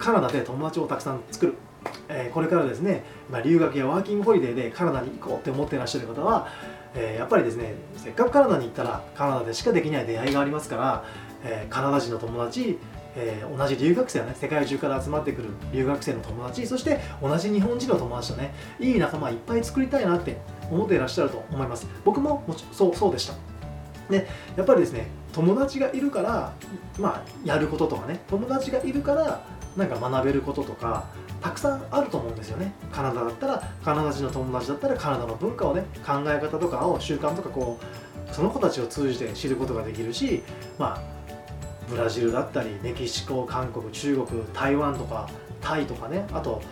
カナダで友達をたくさん作る、えー、これからですね、まあ、留学やワーキングホリデーでカナダに行こうって思ってらっしゃる方は、えー、やっぱりですねせっかくカナダに行ったらカナダでしかできない出会いがありますから、え、カナダ人の友達えー、同じ留学生はね世界中から集まってくる留学生の友達そして同じ日本人の友達とねいい仲間いっぱい作りたいなって思っていらっしゃると思います。僕もそうそうでした。でやっぱりですね友達がいるからまあやることとかね。友達がいるからなんか学べることとかたくさんあると思うんですよね。カナダだったらカナダ人の友達だったらカナダの文化をね考え方とかを習慣とかこうその子たちを通じて知ることができるしまあブラジルだったりメキシコ韓国中国台湾とかタイとかね。あと、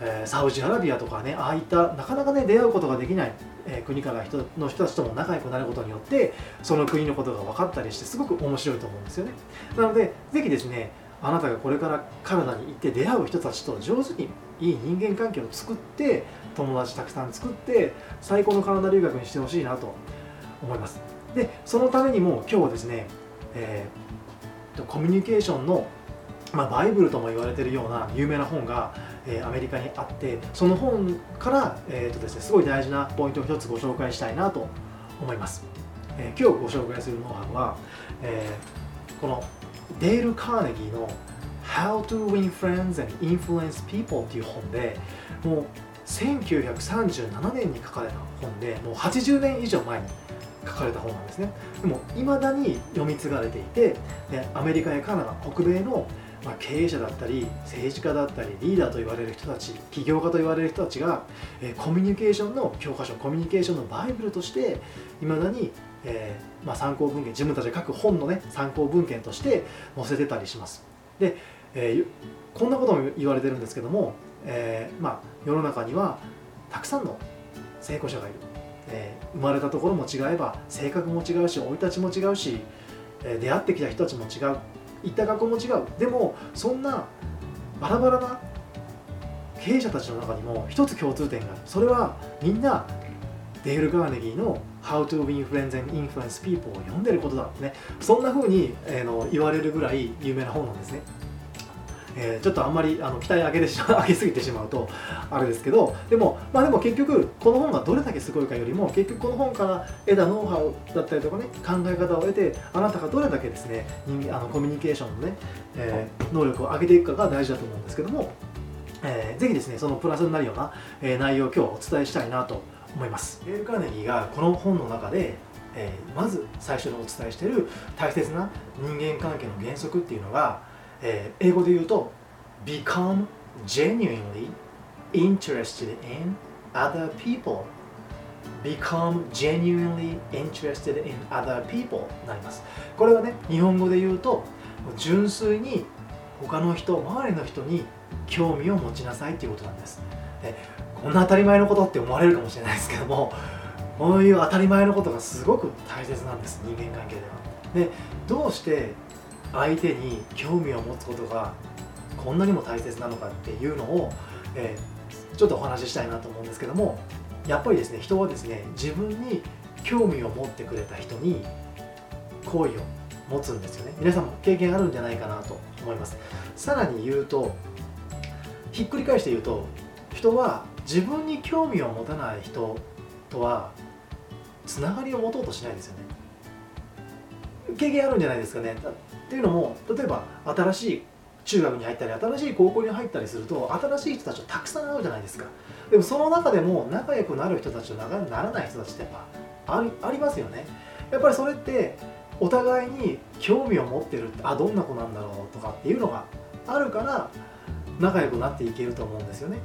えー、サウジアラビアとかね。ああいったなかなかね出会うことができない、えー、国から人の人たちとも仲良くなることによってその国のことが分かったりしてすごく面白いと思うんですよね。なのでぜひですねあなたがこれからカナダに行って出会う人たちと上手にいい人間関係を作って友達たくさん作って最高のカナダ留学にしてほしいなと思います。でそのためにも今日はですね、えーコミュニケーションの、まあ、バイブルとも言われているような有名な本が、えー、アメリカにあってその本から、えーとですね、すごい大事なポイントを一つご紹介したいなと思います、えー、今日ご紹介するノウハウは、えー、このデール・カーネギーの How to Win Friends and Influence People っていう本でもう1937年に書かれた本でもう80年以上前に書かれた本なんですね。でもいまだに読み継がれていてでアメリカやカナダ北米のまあ、経営者だったり政治家だったりリーダーと言われる人たち起業家と言われる人たちが、えー、コミュニケーションの教科書コミュニケーションのバイブルとしていまだに、えーまあ、参考文献自分たちが書く本のね参考文献として載せてたりします。で、えー、こんなことも言われてるんですけども、えーまあ、世の中にはたくさんの成功者がいる。えー、生まれたところも違えば性格も違うし生い立ちも違うし、出会ってきた人たちも違う。行った学校も違う。でもそんなバラバラな経営者たちの中にも一つ共通点がある。それはみんなデール・ガーネギーの How to Win Friends and Influence People を読んでることだってね。そんな風に、えー、の言われるぐらい有名な本なんですね。えー、ちょっとあんまりあの期待上げてし 上げすぎてしまうとあれですけどでもまあでも結局この本がどれだけすごいかよりも結局この本から得たノウハウだったりとかね考え方を得てあなたがどれだけですね人あのコミュニケーションのね、えー、能力を上げていくかが大事だと思うんですけども、えー、ぜひですねそのプラスになるような、えー、内容を今日お伝えしたいなと思います。エール・カーネギーがこの本の中でえ、まず最初にお伝えしている大切な人間関係の原則っていうのがえー、英語で言うと become genuinely interested in other people. become genuinely interested in other people なります。これはね日本語で言うと純粋に他の人周りの人に興味を持ちなさいっていうことなんです。でこんな当たり前のことって思われるかもしれないですけどもこういう当たり前のことがすごく大切なんです人間関係では。でどうして相手に興味を持つことがこんなにも大切なのかっていうのを、えー、ちょっとお話ししたいなと思うんですけどもやっぱりですね人はですね自分に興味を持ってくれた人に好意を持つんですよね。皆さんも経験あるんじゃないかなと思います。さらに言うとひっくり返して言うと人は自分に興味を持たない人とはつながりを持とうとしないですよね。経験あるんじゃないですかね。っていうのも例えば新しい中学に入ったり新しい高校に入ったりすると新しい人たちとたくさん会うじゃないですか。でもその中でも仲良くなる人たちと仲良くならない人たちってやっぱありますよね。やっぱりそれってお互いに興味を持ってるあどんな子なんだろうとかっていうのがあるから仲良くなっていけると思うんですよね。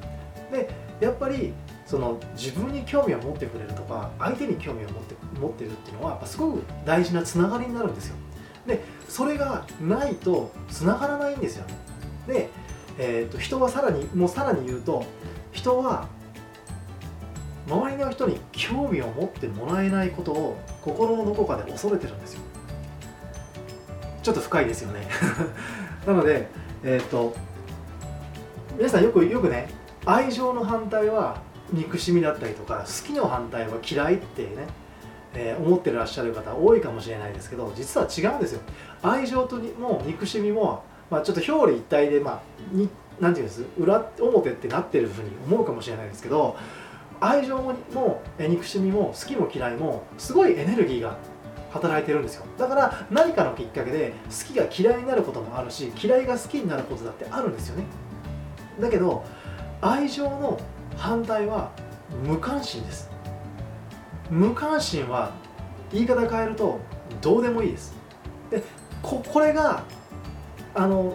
でやっぱりその自分に興味を持ってくれるとか相手に興味を持って持ってるっていうのはやっぱすごく大事なつながりになるんですよ。でそれがないとつながらないんですよね。で、えーと、人はさらにもうさらに言うと人は周りの人に興味を持ってもらえないことを心のどこかで恐れてるんですよ。ちょっと深いですよね。なのでえっ、ー、と皆さんよくよくね愛情の反対は憎しみだったりとか好きの反対は嫌いってねえー、思ってらっしゃる方多いかもしれないですけど実は違うんですよ。愛情とも憎しみもまあ、ちょっと表裏一体で、まあ、になんていうんです？裏表ってなってるふうに思うかもしれないですけど愛情も憎しみも好きも嫌いもすごいエネルギーが働いてるんですよ。だから何かのきっかけで好きが嫌いになることもあるし嫌いが好きになることだってあるんですよね。だけど愛情の反対は無関心です。無関心は言い方変えるとどうでもいいです。でここれがあの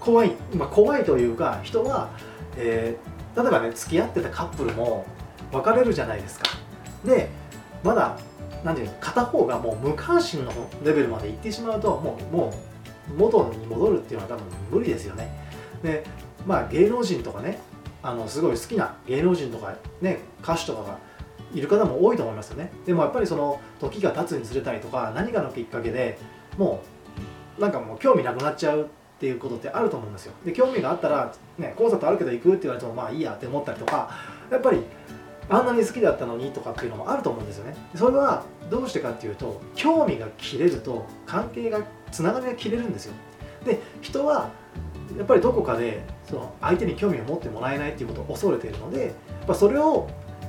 怖い、まあ、怖いというか人は、えー、例えばね付き合ってたカップルも別れるじゃないですか。でまだ何て言うの片方がもう無関心のレベルまで行ってしまうともうもう元に戻るっていうのは多分無理ですよね。でまあ芸能人とかねあのすごい好きな芸能人とかね歌手とかがいる方も多いと思いますよね。でもやっぱりその時が経つにつれたりとか何かのきっかけでもうなんかもう興味なくなっちゃうっていうことってあると思うんですよ。で興味があったら、ね、コンサートあるけど行くって言われてもまあいいやって思ったりとかやっぱりあんなに好きだったのにとかっていうのもあると思うんですよね。それはどうしてかっていうと興味が切れると関係がつながりが切れるんですよ。で人はやっぱりどこかでその相手に興味を持ってもらえないっていうことを恐れているのでやっぱそれを、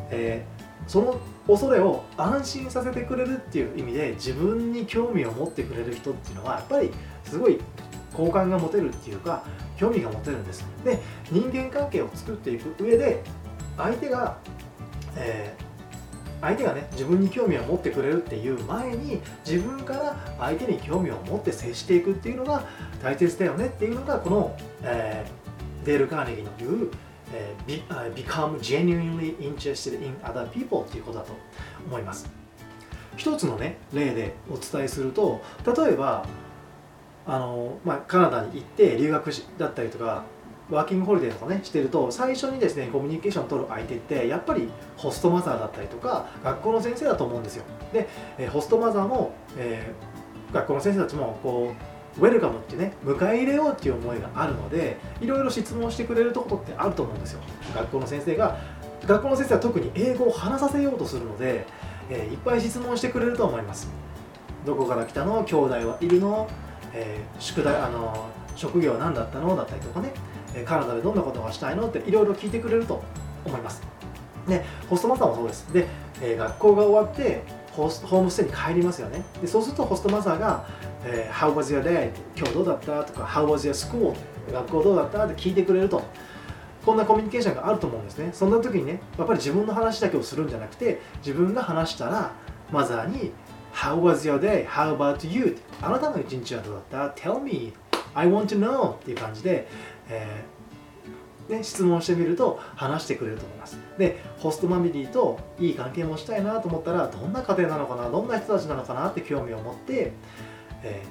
えー、その恐れを安心させてくれるっていう意味で自分に興味を持ってくれる人っていうのはやっぱりすごい好感が持てるっていうか興味が持てるんです。で人間関係を作っていく上で相手がえー、相手がね自分に興味を持ってくれるっていう前に自分から相手に興味を持って接していくっていうのが大切だよねっていうのがこの、えー、デール・カーネギーの言う、えー、become genuinely interested in other people っていうことだと思います。一つのね例でお伝えすると例えばあの、まあ、カナダに行って留学だったりとかワーキングホリデーとかねしてると最初にですねコミュニケーション取る相手ってやっぱりホストマザーだったりとか学校の先生だと思うんですよ。で、えホストマザーも、えー、学校の先生たちもこうウェルカムってね迎え入れようっていう思いがあるのでいろいろ質問してくれるところってあると思うんですよ。学校の先生が学校の先生は特に英語を話させようとするので、えー、いっぱい質問してくれると思います。どこから来たの？兄弟はいるの、えー、宿題あの職業は何だったの？だったりとかね。カナダでどんなことがしたいのっていろいろ聞いてくれると思いますでホストマザーもそうですで、え、学校が終わってホスホームステイに帰りますよねでそうするとホストマザーが「えー、How was your day?」今日どうだった？とか「How was your school?」学校どうだった？って聞いてくれるとこんなコミュニケーションがあると思うんですねそんな時にねやっぱり自分の話だけをするんじゃなくて自分が話したらマザーに「How was your day? How about you?」あなたの一日はどうだった ?Tell me I want to know っていう感じで、えー、ね、質問してみると話してくれると思いますでホストマミリーといい関係もしたいなと思ったらどんな家庭なのかなどんな人たちなのかなって興味を持って、え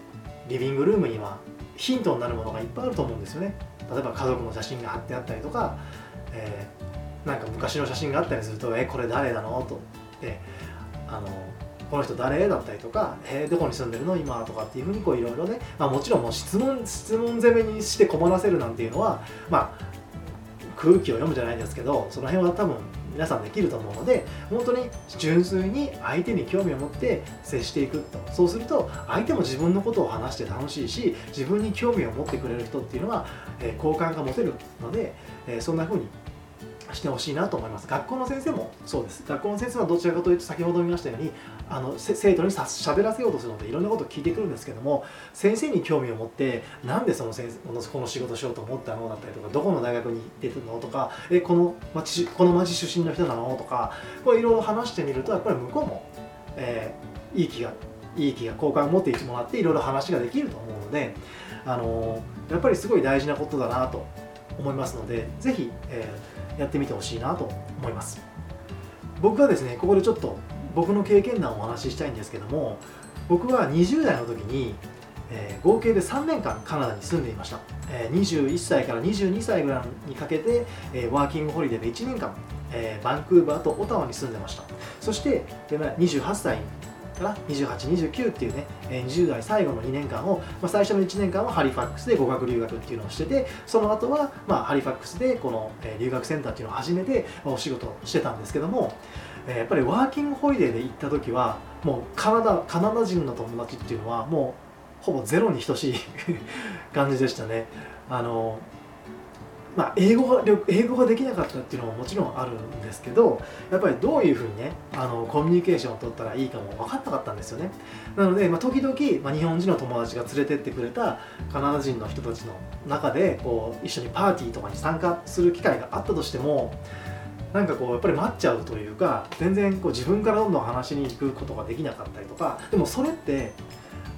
ー、リビングルームにはヒントになるものがいっぱいあると思うんですよね例えば家族の写真が貼ってあったりとか、えー、なんか昔の写真があったりすると「えこれ誰なの?」と、えあのこの人誰？だったりとか、えー、どこに住んでるの？今とかっていうふうにこういろいろね、まあ、もちろんもう質問質問攻めにして困らせるなんていうのはまあ空気を読むじゃないですけどその辺は多分皆さんできると思うので本当に純粋に相手に興味を持って接していくと。そうすると相手も自分のことを話して楽しいし自分に興味を持ってくれる人っていうのは、えー、好感が持てるので、えー、そんな風にしてほしいなと思います。学校の先生もそうです。学校の先生はどちらかというと先ほど見ましたようにあの生徒にさしゃべらせようとするのでいろんなことを聞いてくるんですけども先生に興味を持ってなんでその先生この仕事しようと思ったのだったりとかどこの大学に行ってるのとかえこの町この町出身の人なのとかこれいろいろ話してみるとやっぱり向こうも、えー、いい気がいい気が好感を持っていってもらっていろいろ話ができると思うので、あのー、やっぱりすごい大事なことだなと思いますのでぜひ、えー、やってみてほしいなと思います。僕はですねここでちょっと僕の経験談をお話ししたいんですけども僕は20代の時に、えー、合計で3年間カナダに住んでいました、えー、21歳から22歳ぐらいにかけて、えー、ワーキングホリデーで1年間、えバンクーバーとオタワに住んでました。そして28歳から2829っていうね20代最後の2年間を、まあ、最初の1年間はハリファックスで語学留学っていうのをしててその後はまあハリファックスでこの留学センターっていうのを始めてお仕事をしてたんですけどもやっぱりワーキングホリデーで行った時はもうカナダカナダ人の友達っていうのはもうほぼゼロに等しい 感じでしたね。あのまあ、英語が英語ができなかったっていうのももちろんあるんですけどやっぱりどういうふうにねあのコミュニケーションを取ったらいいかも分かんなかったんですよね。なので、まあ、時々、まあ、日本人の友達が連れてってくれたカナダ人の人たちの中でこう一緒にパーティーとかに参加する機会があったとしてもなんかこうやっぱり待っちゃうというか全然こう自分からどんどん話しに行くことができなかったりとかでもそれって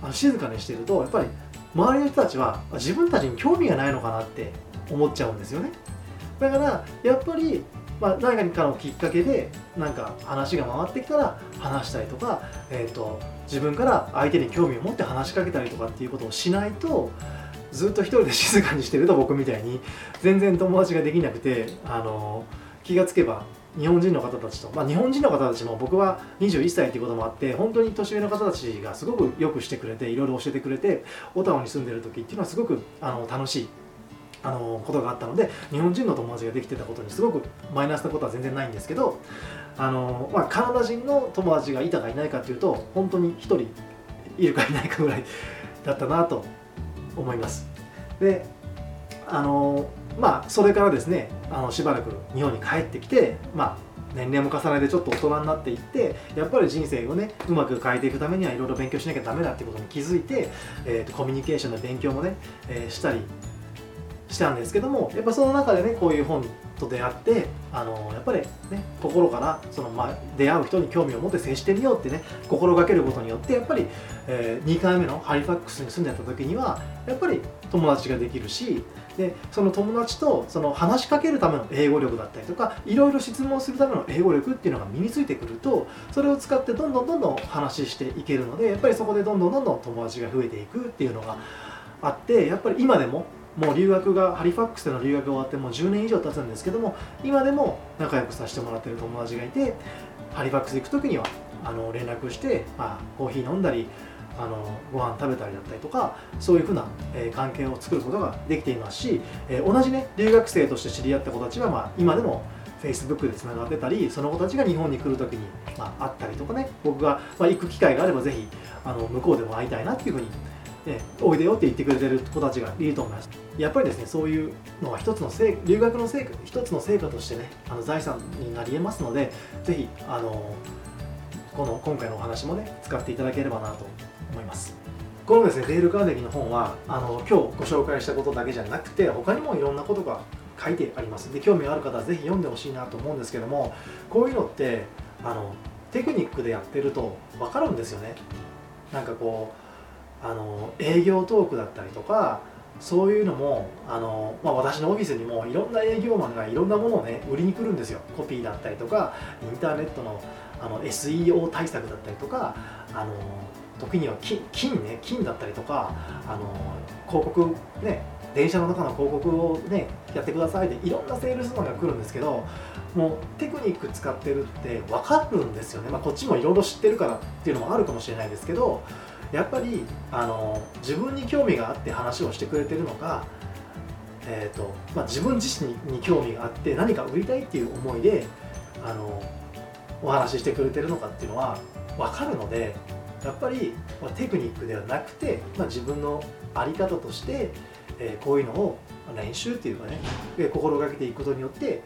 あの静かにしてるとやっぱり周りの人たちは自分たちに興味がないのかなって思っちゃうんですよね。だからやっぱり、まあ、何かのきっかけでなんか話が回ってきたら話したりとか、えーと、自分から相手に興味を持って話しかけたりとかっていうことをしないとずっと一人で静かにしてると僕みたいに全然友達ができなくてあの気がつけば日本人の方たちと、まあ、日本人の方たちも僕は21歳っていうこともあって本当に年上の方たちがすごくよくしてくれていろいろ教えてくれてオタワに住んでる時っていうのはすごくあの楽しいあのことがあったので日本人の友達ができてたことにすごくマイナスなことは全然ないんですけどあの、まあ、カナダ人の友達がいたかいないかっていうと本当に1人いるかいないかぐらいだったなと思います。であのまあそれからですねあのしばらく日本に帰ってきてまあ年齢も重ねてちょっと大人になっていってやっぱり人生をねうまく変えていくためにはいろいろ勉強しなきゃダメだっていうことに気づいて、えーと、とコミュニケーションの勉強もね、えー、したりしたんですけどもやっぱその中でねこういう本と出会ってあのやっぱりね心からその、ま、出会う人に興味を持って接してみようってね心がけることによってやっぱり、えー、2回目のハリファックスに住んでた時にはやっぱり友達ができるしでその友達とその話しかけるための英語力だったりとかいろいろ質問するための英語力っていうのが身についてくるとそれを使ってどんどんどんどん話していけるのでやっぱりそこでどんどんどんどん友達が増えていくっていうのがあってやっぱり今でももう留学がハリファックスでの留学が終わってもう10年以上経つんですけども今でも仲良くさせてもらってる友達がいてハリファックス行く時にはあの連絡して、まあ、コーヒー飲んだりあのご飯食べたりだったりとかそういうふうな、えー、関係を作ることができていますし、えー、同じね留学生として知り合った子たちは、まあ、今でも Facebook でつながってたりその子たちが日本に来る時に、まあ、会ったりとかね僕が、まあ、行く機会があればぜひあの向こうでも会いたいなっていうふうにおいでよって言ってくれてる子たちがいると思います。やっぱりですねそういうのは一つの成留学の成果一つの成果としてねあの財産になり得ますのでぜひあのこの今回のお話もね使っていただければなと思います。このですねデール・カーネギーの本はあの今日ご紹介したことだけじゃなくて他にもいろんなことが書いてあります。で興味がある方はぜひ読んでほしいなと思うんですけどもこういうのってあのテクニックでやってると分かるんですよね。なんかこうあの営業トークだったりとかそういうのもあの、まあ、私のオフィスにもいろんな営業マンがいろんなものをね売りに来るんですよ。コピーだったりとかインターネットのあの SEO 対策だったりとかあの時には金金ね金だったりとかあの広告ね電車の中の広告をねやってくださいでいろんなセールスマンが来るんですけどもうテクニック使ってるって分かるんですよね、まあ、こっちもいろいろ知ってるからっていうのもあるかもしれないですけどやっぱりあの自分に興味があって話をしてくれてるのか、えーとまあ、自分自身に興味があって何か売りたいっていう思いであのお話ししてくれてるのかっていうのは分かるのでやっぱり、まあ、テクニックではなくて、まあ、自分の在り方として、えー、こういうのを練習っていうかね心がけていくことによって、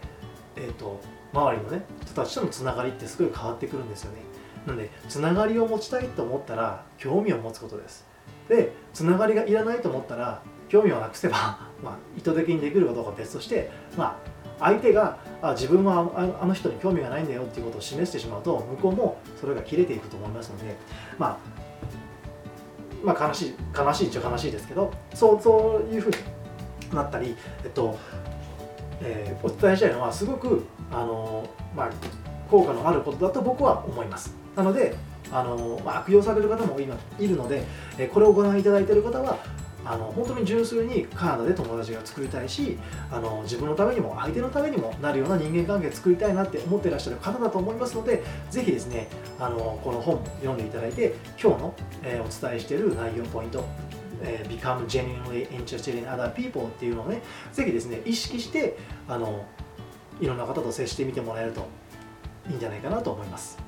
えーと周りのね人たちとのつながりってすごい変わってくるんですよね。なのでつながりを持ちたいと思ったら興味を持つことですでつながりがいらないと思ったら興味をなくせば、まあ、意図的にできるかどうか別として、まあ、相手があ自分はあの人に興味がないんだよっていうことを示してしまうと向こうもそれが切れていくと思いますので、まあ、まあ悲しい悲しいっちゃ悲しいですけどそうそういうふうになったり、えっとえー、お伝えしたいのはすごくあの、まあ、効果のあることだと僕は思います。なのであの、まあ、悪用される方も今いるので、えこれをご覧いただいている方はあの本当に純粋にカナダで友達が作りたいしあの自分のためにも相手のためにもなるような人間関係作りたいなって思ってらっしゃる方だと思いますのでぜひですねあのこの本読んでいただいて今日の、えー、お伝えしている内容ポイントえー、become genuinely interested in other people っていうのをね、ぜひですね、意識して、あの、いろんな方と接してみてもらえるといいんじゃないかなと思います。